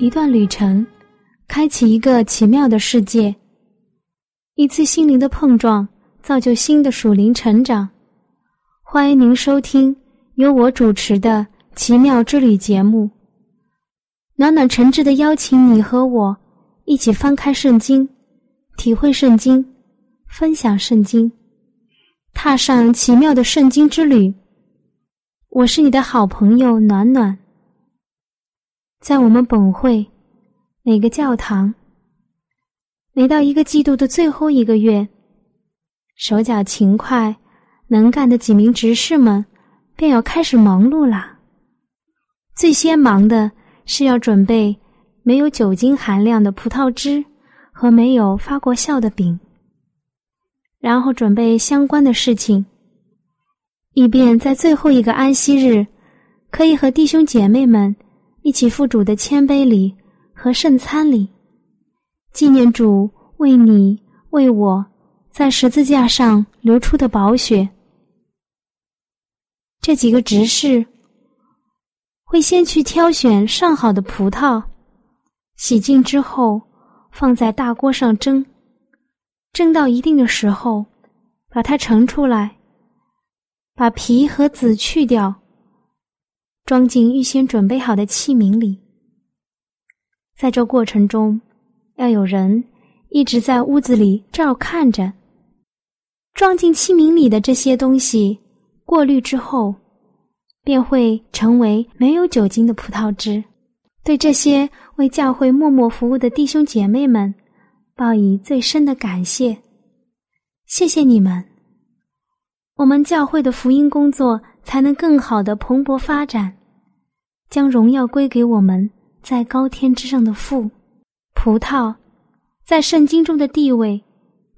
一段旅程，开启一个奇妙的世界；一次心灵的碰撞，造就新的属灵成长。欢迎您收听由我主持的《奇妙之旅》节目。暖暖诚挚的邀请你和我一起翻开圣经，体会圣经，分享圣经，踏上奇妙的圣经之旅。我是你的好朋友暖暖。在我们本会，每个教堂，每到一个季度的最后一个月，手脚勤快、能干的几名执事们便要开始忙碌了。最先忙的是要准备没有酒精含量的葡萄汁和没有发过酵的饼，然后准备相关的事情，以便在最后一个安息日，可以和弟兄姐妹们。一起赴主的谦卑里和圣餐里，纪念主为你为我在十字架上流出的宝血。这几个执事会先去挑选上好的葡萄，洗净之后放在大锅上蒸，蒸到一定的时候，把它盛出来，把皮和籽去掉。装进预先准备好的器皿里。在这过程中，要有人一直在屋子里照看着。装进器皿里的这些东西过滤之后，便会成为没有酒精的葡萄汁。对这些为教会默默服务的弟兄姐妹们，报以最深的感谢。谢谢你们，我们教会的福音工作才能更好的蓬勃发展。将荣耀归给我们在高天之上的父。葡萄在圣经中的地位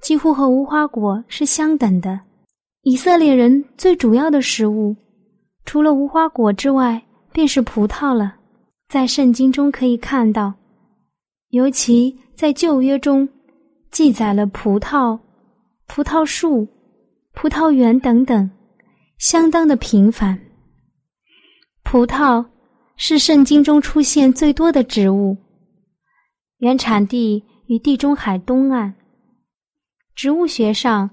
几乎和无花果是相等的。以色列人最主要的食物，除了无花果之外，便是葡萄了。在圣经中可以看到，尤其在旧约中记载了葡萄、葡萄树、葡萄园等等，相当的频繁。葡萄。是圣经中出现最多的植物，原产地与地中海东岸。植物学上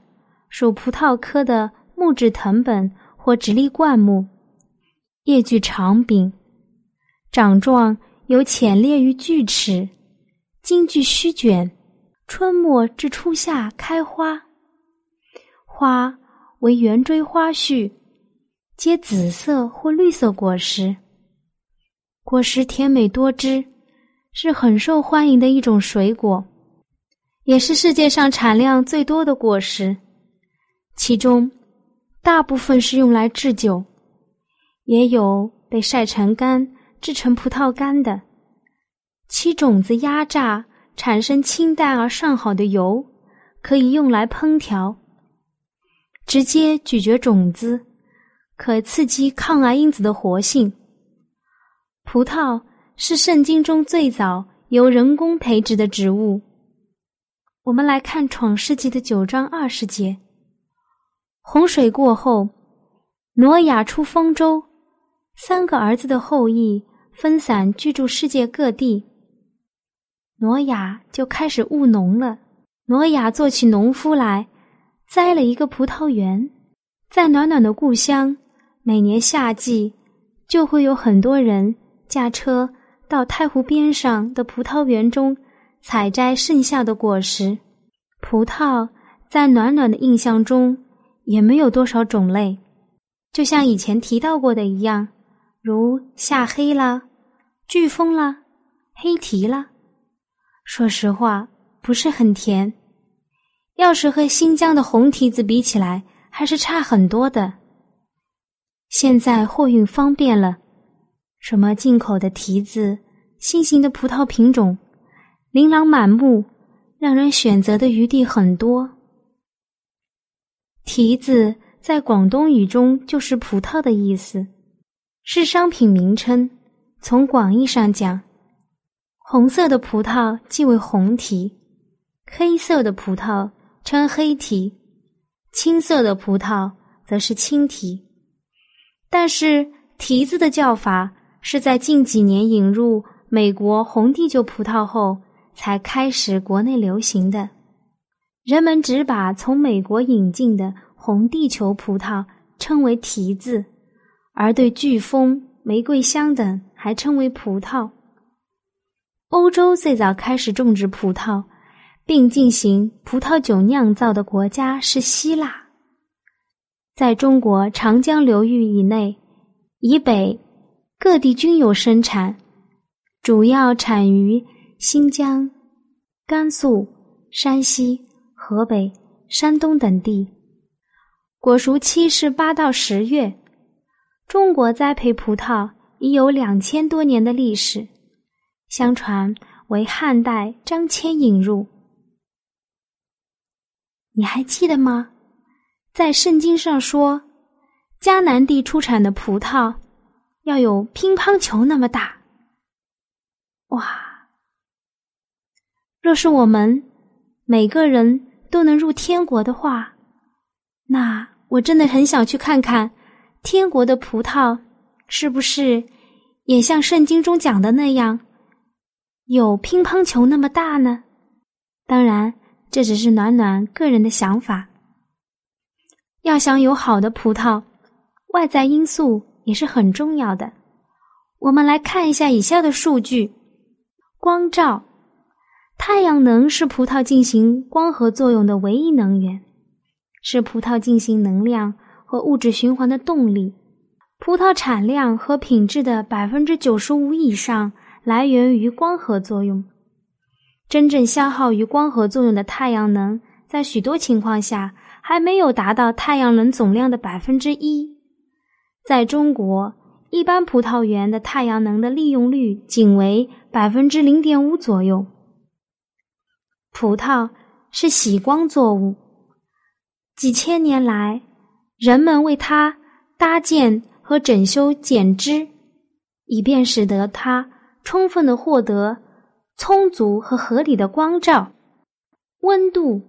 属葡萄科的木质藤本或直立灌木，叶具长柄，长状有浅裂于锯齿，茎具须卷，春末至初夏开花，花为圆锥花序，结紫色或绿色果实。果实甜美多汁，是很受欢迎的一种水果，也是世界上产量最多的果实。其中，大部分是用来制酒，也有被晒成干制成葡萄干的。其种子压榨产生清淡而上好的油，可以用来烹调。直接咀嚼种子，可刺激抗癌因子的活性。葡萄是圣经中最早由人工培植的植物。我们来看《创世纪》的九章二十节：洪水过后，挪亚出丰州，三个儿子的后裔分散居住世界各地。挪亚就开始务农了。挪亚做起农夫来，栽了一个葡萄园，在暖暖的故乡，每年夏季就会有很多人。驾车到太湖边上的葡萄园中采摘剩下的果实。葡萄在暖暖的印象中也没有多少种类，就像以前提到过的一样，如夏黑啦、飓风啦、黑提啦。说实话，不是很甜。要是和新疆的红提子比起来，还是差很多的。现在货运方便了。什么进口的提子、新型的葡萄品种，琳琅满目，让人选择的余地很多。提子在广东语中就是葡萄的意思，是商品名称。从广义上讲，红色的葡萄即为红提，黑色的葡萄称黑提，青色的葡萄则是青提。但是提子的叫法是在近几年引入美国红地球葡萄后才开始国内流行的。人们只把从美国引进的红地球葡萄称为提子，而对飓风、玫瑰香等。还称为葡萄。欧洲最早开始种植葡萄，并进行葡萄酒酿造的国家是希腊。在中国长江流域以内、以北各地均有生产，主要产于新疆、甘肃、山西、河北、山东等地。果熟期是八到十月。中国栽培葡萄。已有两千多年的历史，相传为汉代张骞引入。你还记得吗？在圣经上说，迦南地出产的葡萄要有乒乓球那么大。哇！若是我们每个人都能入天国的话，那我真的很想去看看天国的葡萄。是不是也像圣经中讲的那样，有乒乓球那么大呢？当然，这只是暖暖个人的想法。要想有好的葡萄，外在因素也是很重要的。我们来看一下以下的数据：光照，太阳能是葡萄进行光合作用的唯一能源，是葡萄进行能量和物质循环的动力。葡萄产量和品质的百分之九十五以上来源于光合作用。真正消耗于光合作用的太阳能，在许多情况下还没有达到太阳能总量的百分之一。在中国，一般葡萄园的太阳能的利用率仅为百分之零点五左右。葡萄是喜光作物，几千年来，人们为它搭建。和整修剪枝，以便使得它充分的获得充足和合理的光照。温度，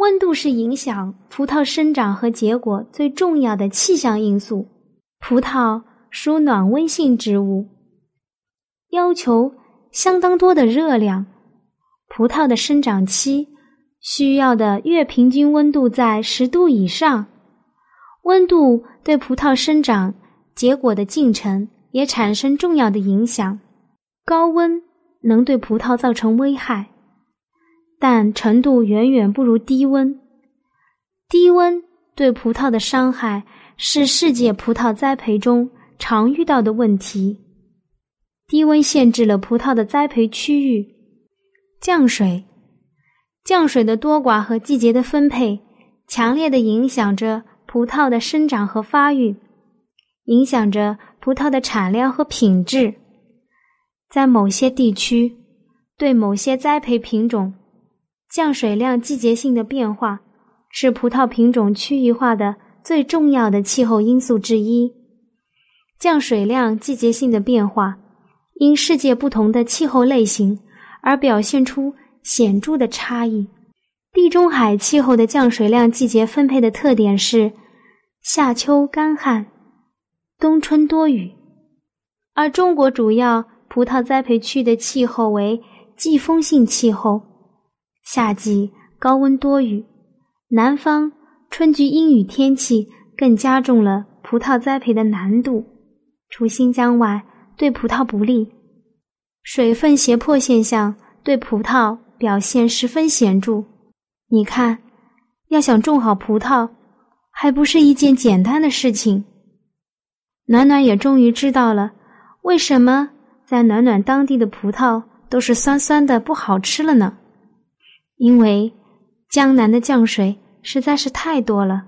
温度是影响葡萄生长和结果最重要的气象因素。葡萄属暖温性植物，要求相当多的热量。葡萄的生长期需要的月平均温度在十度以上。温度对葡萄生长结果的进程也产生重要的影响。高温能对葡萄造成危害，但程度远远不如低温。低温对葡萄的伤害是世界葡萄栽培中常遇到的问题。低温限制了葡萄的栽培区域。降水，降水的多寡和季节的分配，强烈的影响着。葡萄的生长和发育，影响着葡萄的产量和品质。在某些地区，对某些栽培品种，降水量季节性的变化是葡萄品种区域化的最重要的气候因素之一。降水量季节性的变化，因世界不同的气候类型而表现出显著的差异。地中海气候的降水量季节分配的特点是。夏秋干旱，冬春多雨，而中国主要葡萄栽培区的气候为季风性气候，夏季高温多雨，南方春季阴雨天气更加重了葡萄栽培的难度。除新疆外，对葡萄不利。水分胁迫现象对葡萄表现十分显著。你看，要想种好葡萄。还不是一件简单的事情。暖暖也终于知道了，为什么在暖暖当地的葡萄都是酸酸的不好吃了呢？因为江南的降水实在是太多了。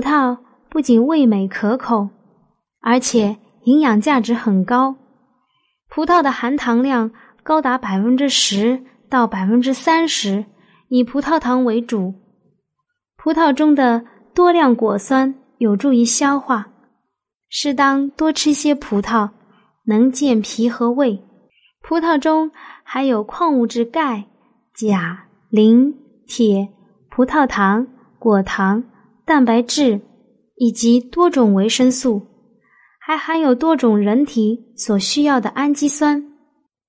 葡萄不仅味美可口，而且营养价值很高。葡萄的含糖量高达百分之十到百分之三十，以葡萄糖为主。葡萄中的多量果酸有助于消化，适当多吃些葡萄，能健脾和胃。葡萄中含有矿物质钙、钾、磷、铁、葡萄糖、果糖、蛋白质以及多种维生素。还含有多种人体所需要的氨基酸，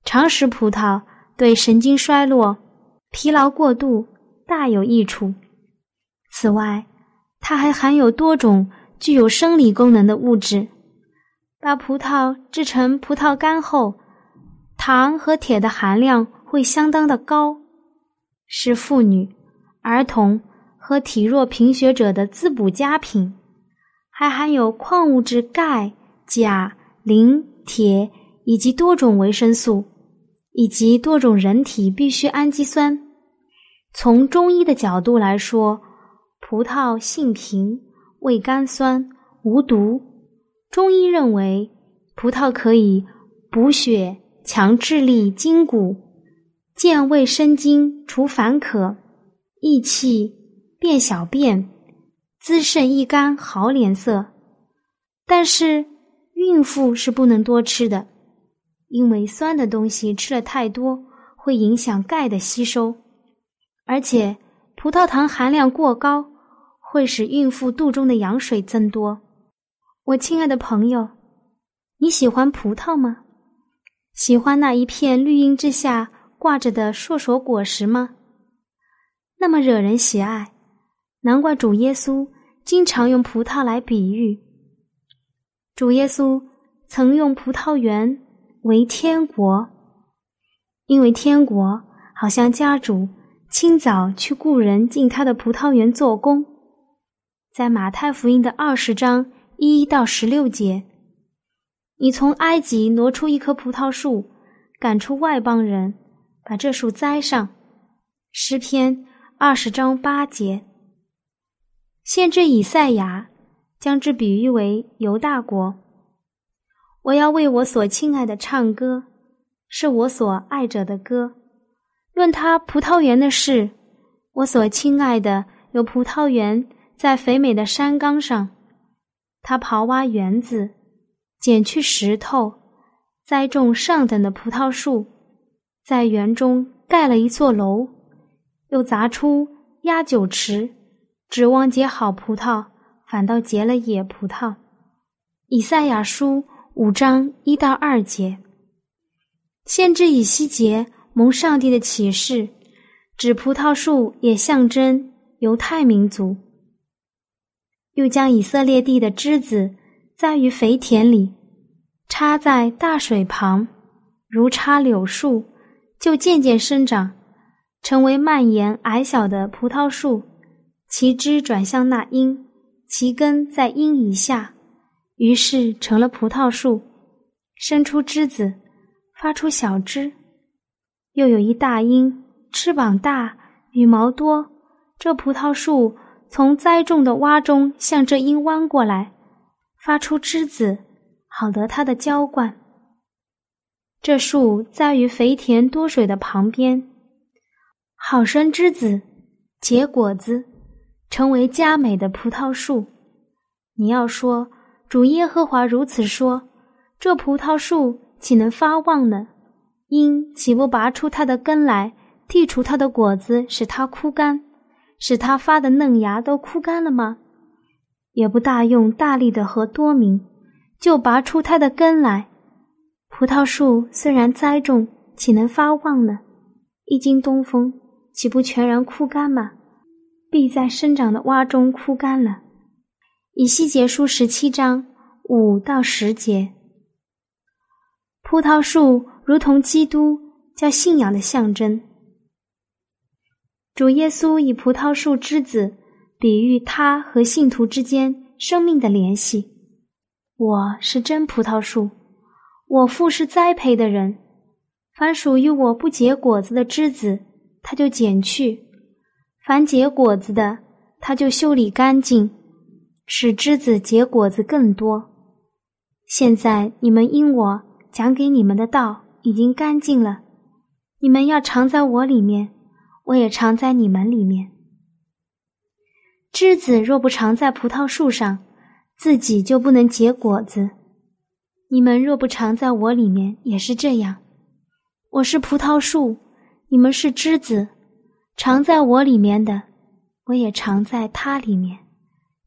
常食葡萄对神经衰弱、疲劳过度大有益处。此外，它还含有多种具有生理功能的物质。把葡萄制成葡萄干后，糖和铁的含量会相当的高，是妇女、儿童和体弱贫血者的滋补佳品。还含有矿物质钙。钾、磷、铁以及多种维生素，以及多种人体必需氨基酸。从中医的角度来说，葡萄性平，味甘酸，无毒。中医认为，葡萄可以补血、强智力、筋骨、健胃生津、除烦渴、益气、便小便、滋肾益肝、好脸色。但是。孕妇是不能多吃的，因为酸的东西吃了太多会影响钙的吸收，而且葡萄糖含量过高会使孕妇肚中的羊水增多。我亲爱的朋友，你喜欢葡萄吗？喜欢那一片绿荫之下挂着的硕硕果实吗？那么惹人喜爱，难怪主耶稣经常用葡萄来比喻。主耶稣曾用葡萄园为天国，因为天国好像家主清早去雇人进他的葡萄园做工。在马太福音的二十章一到十六节，你从埃及挪出一棵葡萄树，赶出外邦人，把这树栽上。诗篇二十章八节，先知以赛亚。将之比喻为犹大国。我要为我所亲爱的唱歌，是我所爱者的歌。论他葡萄园的事，我所亲爱的有葡萄园在肥美的山冈上。他刨挖园子，剪去石头，栽种上等的葡萄树，在园中盖了一座楼，又砸出压酒池，指望结好葡萄。反倒结了野葡萄。以赛亚书五章一到二节，先知以西结蒙上帝的启示，指葡萄树也象征犹太民族。又将以色列地的枝子栽于肥田里，插在大水旁，如插柳树，就渐渐生长，成为蔓延矮小的葡萄树，其枝转向那阴。其根在阴以下，于是成了葡萄树，生出枝子，发出小枝。又有一大鹰，翅膀大，羽毛多。这葡萄树从栽种的洼中向这鹰弯过来，发出枝子，好得它的浇灌。这树栽于肥田多水的旁边，好生枝子，结果子。成为佳美的葡萄树，你要说主耶和华如此说，这葡萄树岂能发旺呢？因岂不拔出它的根来，剔除它的果子，使它枯干，使它发的嫩芽都枯干了吗？也不大用大力的和多名，就拔出它的根来。葡萄树虽然栽种，岂能发旺呢？一经东风，岂不全然枯干吗？必在生长的洼中枯干了。以西结书十七章五到十节。葡萄树如同基督，叫信仰的象征。主耶稣以葡萄树枝子比喻他和信徒之间生命的联系。我是真葡萄树，我父是栽培的人。凡属于我不结果子的枝子，他就剪去。凡结果子的，他就修理干净，使枝子结果子更多。现在你们因我讲给你们的道已经干净了，你们要常在我里面，我也常在你们里面。枝子若不常在葡萄树上，自己就不能结果子。你们若不常在我里面，也是这样。我是葡萄树，你们是枝子，常在我里面的，我也常在他里面。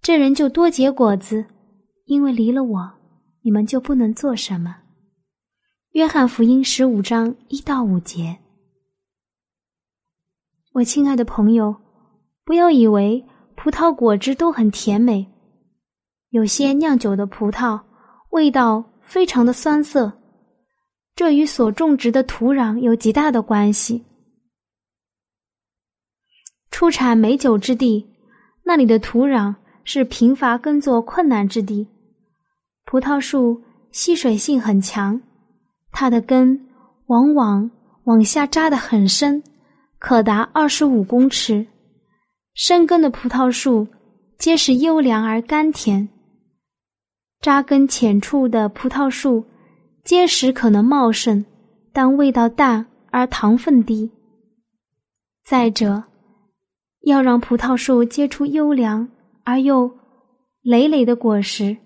这人就多结果子，因为离了我，你们就不能做什么。约翰福音十五章一到五节。我亲爱的朋友，不要以为葡萄果汁都很甜美。有些酿酒的葡萄味道非常的酸涩，这与所种植的土壤有极大的关系。出产美酒之地，那里的土壤是贫乏耕作困难之地，葡萄树吸水性很强，它的根往往往下扎得很深，可达二十五公尺。深根的葡萄树结实优良而甘甜。扎根浅处的葡萄树，结实可能茂盛，但味道淡而糖分低。再者，要让葡萄树结出优良而又累累的果实，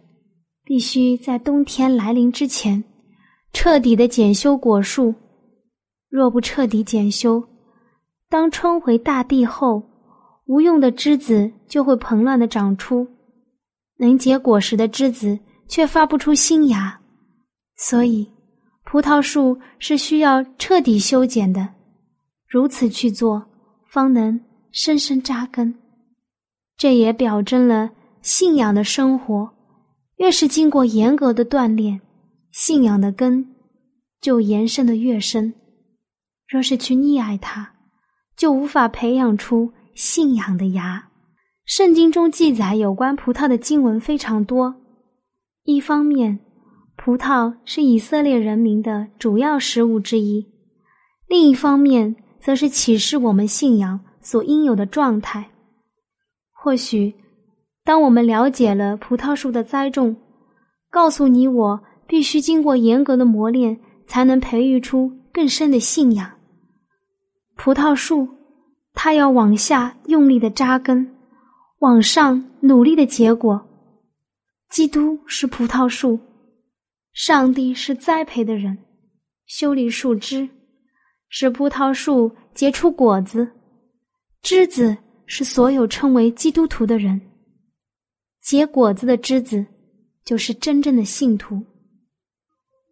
必须在冬天来临之前彻底的检修果树。若不彻底检修，当春回大地后，无用的枝子就会蓬乱的长出，能结果实的枝子。却发不出新芽，所以葡萄树是需要彻底修剪的。如此去做，方能深深扎根。这也表征了信仰的生活，越是经过严格的锻炼，信仰的根就延伸的越深。若是去溺爱它，就无法培养出信仰的芽。圣经中记载有关葡萄的经文非常多。一方面，葡萄是以色列人民的主要食物之一；另一方面，则是启示我们信仰所应有的状态。或许，当我们了解了葡萄树的栽种，告诉你我必须经过严格的磨练，才能培育出更深的信仰。葡萄树，它要往下用力的扎根，往上努力的结果。基督是葡萄树，上帝是栽培的人，修理树枝，使葡萄树结出果子。枝子是所有称为基督徒的人，结果子的枝子就是真正的信徒。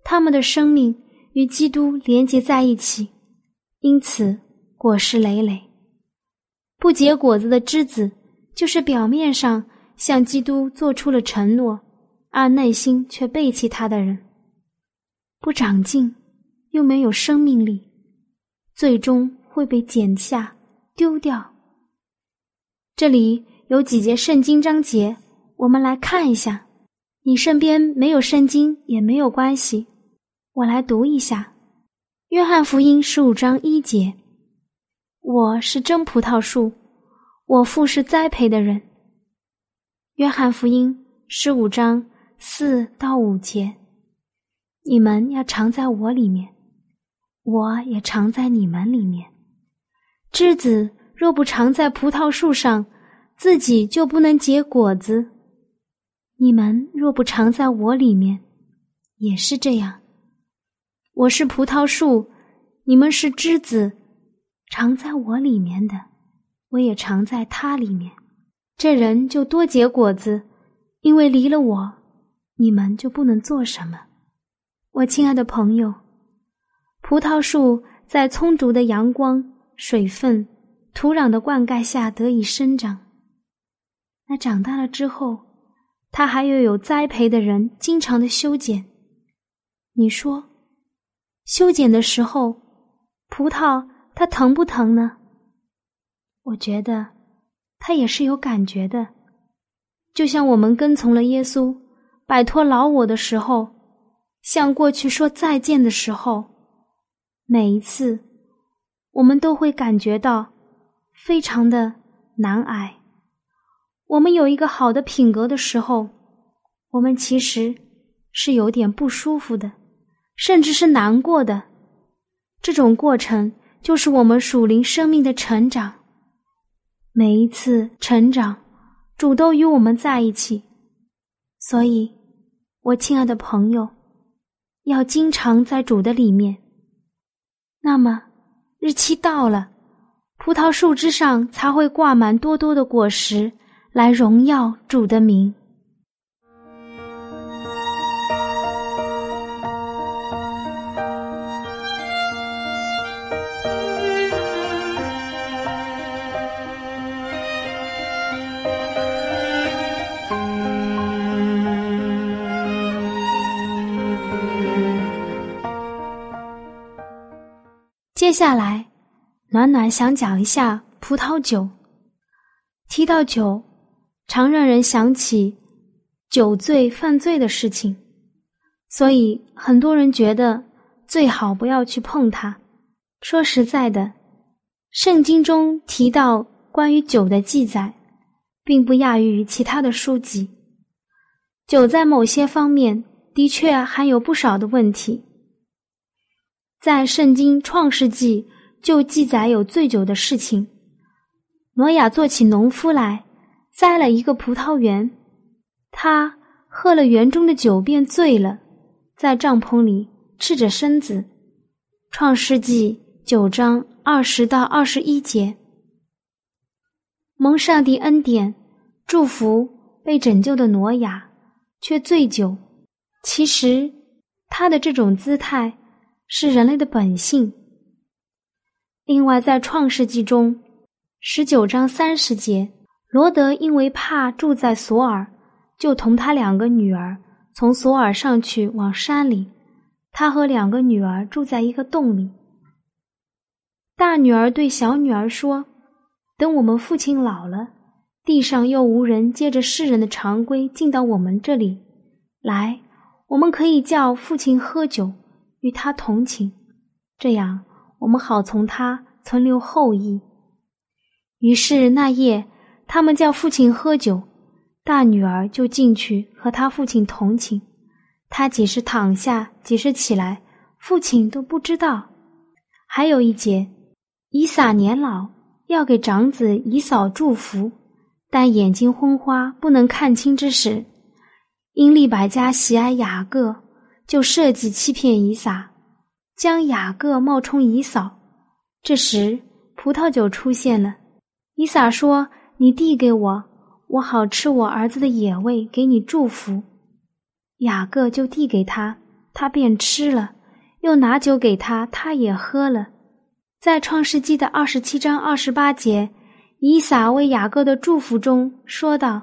他们的生命与基督连接在一起，因此果实累累。不结果子的枝子，就是表面上。向基督做出了承诺，而内心却背弃他的人，不长进，又没有生命力，最终会被剪下丢掉。这里有几节圣经章节，我们来看一下。你身边没有圣经也没有关系，我来读一下《约翰福音》十五章一节：“我是真葡萄树，我父是栽培的人。”约翰福音十五章四到五节：你们要常在我里面，我也常在你们里面。枝子若不常在葡萄树上，自己就不能结果子。你们若不常在我里面，也是这样。我是葡萄树，你们是枝子，常在我里面的，我也常在它里面。这人就多结果子，因为离了我，你们就不能做什么。我亲爱的朋友，葡萄树在充足的阳光、水分、土壤的灌溉下得以生长。那长大了之后，它还要有栽培的人经常的修剪。你说，修剪的时候，葡萄它疼不疼呢？我觉得。他也是有感觉的，就像我们跟从了耶稣，摆脱老我的时候，向过去说再见的时候，每一次，我们都会感觉到非常的难挨。我们有一个好的品格的时候，我们其实是有点不舒服的，甚至是难过的。这种过程就是我们属灵生命的成长。每一次成长，主都与我们在一起。所以，我亲爱的朋友，要经常在主的里面。那么，日期到了，葡萄树枝上才会挂满多多的果实，来荣耀主的名。下来，暖暖想讲一下葡萄酒。提到酒，常让人想起酒醉犯罪的事情，所以很多人觉得最好不要去碰它。说实在的，圣经中提到关于酒的记载，并不亚于其他的书籍。酒在某些方面的确含有不少的问题。在圣经创世纪就记载有醉酒的事情。挪亚做起农夫来，栽了一个葡萄园，他喝了园中的酒，便醉了，在帐篷里赤着身子。创世纪九章二十到二十一节，蒙上帝恩典祝福被拯救的挪亚，却醉酒。其实他的这种姿态。是人类的本性。另外，在创世纪中，十九章三十节，罗德因为怕住在索尔，就同他两个女儿从索尔上去往山里。他和两个女儿住在一个洞里。大女儿对小女儿说：“等我们父亲老了，地上又无人接着世人的常规进到我们这里来，我们可以叫父亲喝酒。”与他同情，这样我们好从他存留后裔。于是那夜，他们叫父亲喝酒，大女儿就进去和他父亲同情。他几时躺下，几时起来，父亲都不知道。还有一节，以撒年老，要给长子以扫祝福，但眼睛昏花，不能看清之时，因利百家喜爱雅各。就设计欺骗以撒，将雅各冒充以扫。这时葡萄酒出现了。以撒说：“你递给我，我好吃我儿子的野味，给你祝福。”雅各就递给他，他便吃了，又拿酒给他，他也喝了。在创世纪的二十七章二十八节，以撒为雅各的祝福中说道：“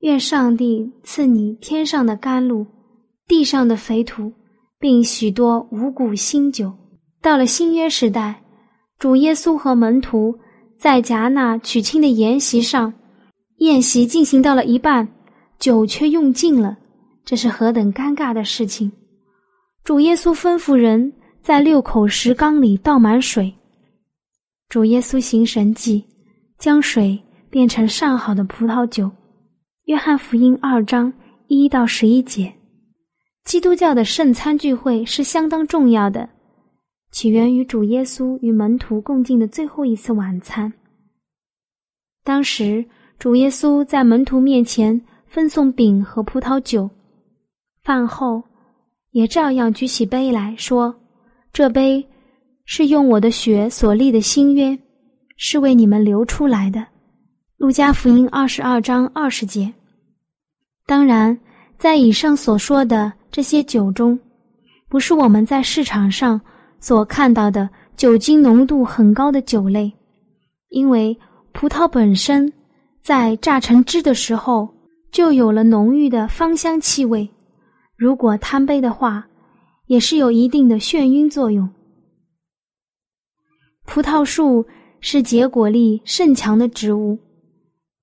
愿上帝赐你天上的甘露。”地上的肥土，并许多五谷新酒。到了新约时代，主耶稣和门徒在迦纳娶亲的筵席上，宴席进行到了一半，酒却用尽了，这是何等尴尬的事情！主耶稣吩咐人在六口石缸里倒满水。主耶稣行神迹，将水变成上好的葡萄酒。约翰福音二章一到十一节。基督教的圣餐聚会是相当重要的，起源于主耶稣与门徒共进的最后一次晚餐。当时，主耶稣在门徒面前分送饼和葡萄酒，饭后也照样举起杯来说：“这杯是用我的血所立的新约，是为你们流出来的。”路加福音二十二章二十节。当然，在以上所说的。这些酒中，不是我们在市场上所看到的酒精浓度很高的酒类，因为葡萄本身在榨成汁的时候就有了浓郁的芳香气味，如果贪杯的话，也是有一定的眩晕作用。葡萄树是结果力甚强的植物，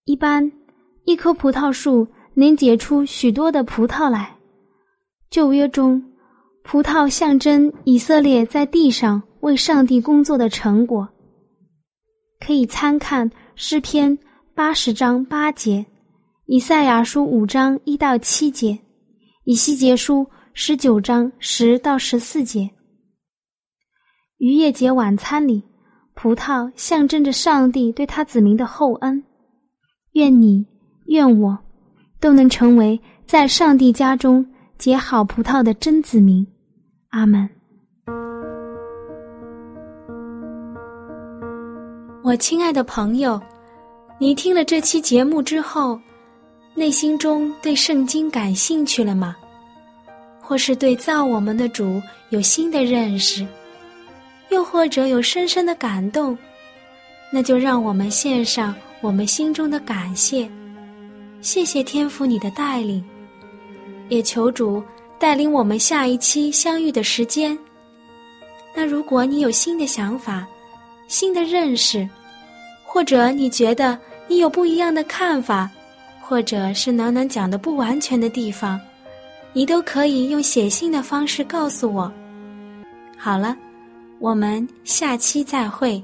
一般一棵葡萄树能结出许多的葡萄来。旧约中，葡萄象征以色列在地上为上帝工作的成果。可以参看诗篇八十章八节，以赛亚书五章一到七节，以西结书十九章十到十四节。逾越节晚餐里，葡萄象征着上帝对他子民的厚恩。愿你，愿我，都能成为在上帝家中结好葡萄的真子民。阿门。我亲爱的朋友，你听了这期节目之后，内心中对圣经感兴趣了吗？或是对造我们的主有新的认识？又或者有深深的感动？那就让我们献上。我们心中的感谢，谢谢天父你的带领，也求主带领我们下一期相遇的时间。那如果你有新的想法、新的认识，或者你觉得你有不一样的看法，或者是暖暖讲的不完全的地方，你都可以用写信的方式告诉我。好了，我们下期再会。